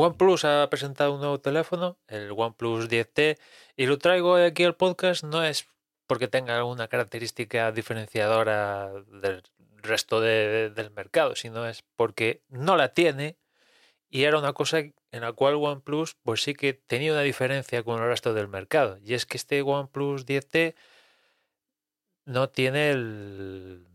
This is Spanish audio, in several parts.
OnePlus ha presentado un nuevo teléfono, el OnePlus 10T, y lo traigo aquí al podcast no es porque tenga alguna característica diferenciadora del resto del mercado, sino es porque no la tiene y era una cosa en la cual OnePlus pues sí que tenía una diferencia con el resto del mercado. Y es que este OnePlus 10T no tiene el,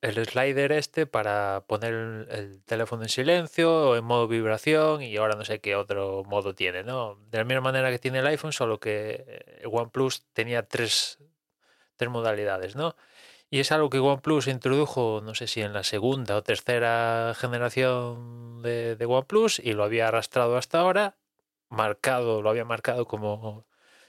el slider este para poner el, teléfono en silencio o en modo vibración y ahora no sé qué otro modo tiene, ¿no? De la misma manera que tiene el iPhone, solo que el OnePlus tenía tres, tres modalidades, ¿no? Y es algo que OnePlus introdujo, no sé si en la segunda o tercera generación de, de OnePlus y lo había arrastrado hasta ahora, marcado, lo había marcado como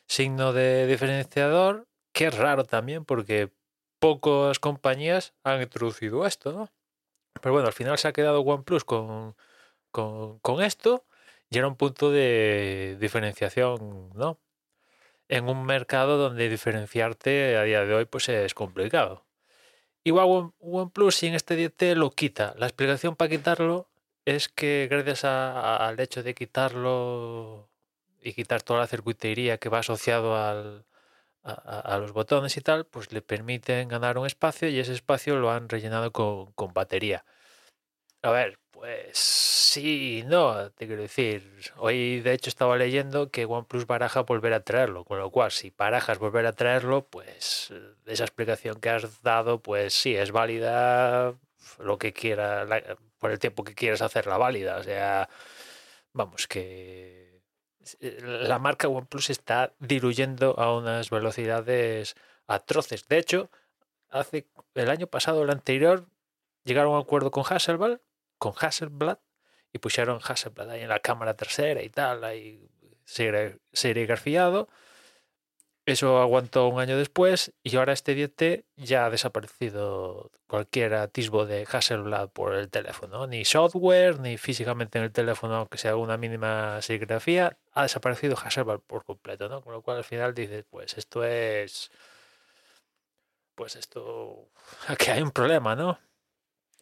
signo de diferenciador, que es raro también porque pocas compañías han introducido esto, ¿no? Pero bueno, al final se ha quedado OnePlus con, con, esto y era un punto de diferenciación, ¿no? En un mercado donde diferenciarte a día de hoy pues es complicado. Igual OnePlus sin este 10T lo quita. La explicación para quitarlo es que gracias al hecho de quitarlo y quitar toda la circuitería que va asociado al, a, los botones y tal, pues le permiten ganar un espacio y ese espacio lo han rellenado con, con batería. A ver, pues sí, no, te quiero decir, hoy de hecho estaba leyendo que OnePlus baraja volver a traerlo, con lo cual si barajas volver a traerlo, pues esa explicación que has dado, pues sí, es válida lo que quiera, por el tiempo que quieras hacerla válida, o sea, vamos, que eh, la marca OnePlus está diluyendo a unas velocidades atroces. De hecho, hace el año pasado, el anterior, llegaron a un acuerdo con Hasselblad, con Hasselblad y pusieron Hasselblad ahí en la cámara tercera y tal, ahí serigrafiado. Eso aguantó un año después y ahora este 10T ya ha desaparecido cualquier atisbo de Hasselblad por el teléfono. Ni software, ni físicamente en el teléfono, aunque sea una mínima serigrafía, ha desaparecido Hasselblad por completo, ¿no? Con lo cual al final dices, pues esto es... Pues esto... Aquí hay un problema, ¿no?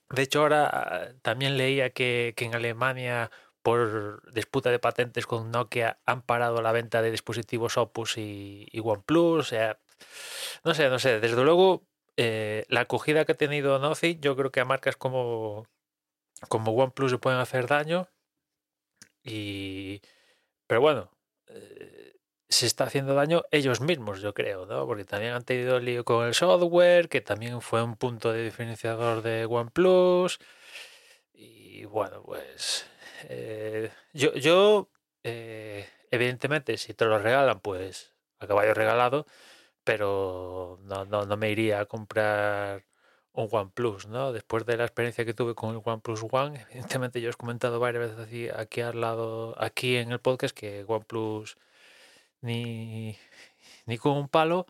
De hecho ahora también leía que, en Alemania por disputa de patentes con Nokia han parado la venta de dispositivos Opus y, OnePlus. O sea, no sé, no sé. Desde luego, eh, la acogida que ha tenido Nothing, yo creo que a marcas como, como OnePlus se pueden hacer daño. Y, pero bueno, eh, se está haciendo daño ellos mismos, yo creo, ¿no? Porque también han tenido lío con el software, que también fue un punto de diferenciador de OnePlus. Y bueno, pues eh, yo, yo eh, evidentemente, si te lo regalan, pues a caballo regalado, pero no, no, no, me iría a comprar un OnePlus, ¿no? Después de la experiencia que tuve con el OnePlus One, evidentemente yo os he comentado varias veces aquí al lado, aquí en el podcast, que OnePlus ni, ni con un palo,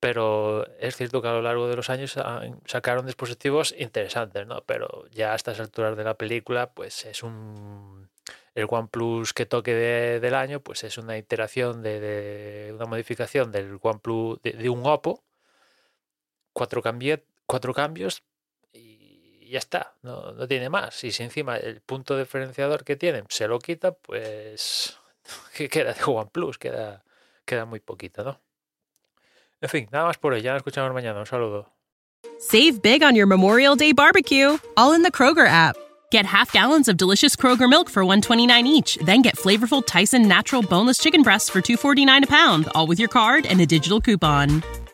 pero es cierto que a lo largo de los años sacaron dispositivos interesantes, ¿no? Pero ya a estas alturas de la película, pues es un... El OnePlus que toque del año, pues es una iteración de, una modificación del OnePlus de, un Oppo, cuatro, cuatro cambios y ya está, no, no tiene más. Y si encima el punto diferenciador que tienen se lo quita, pues ¿qué queda de OnePlus? Queda, queda muy poquito, ¿no? En fin, nada más por hoy. Ya nos escuchamos mañana. Un saludo. Save big on your Memorial Day barbecue, all in the Kroger app. Get half gallons of delicious Kroger milk for 129 each, then get flavorful Tyson natural boneless chicken breasts for 249 a pound, all with your card and a digital coupon.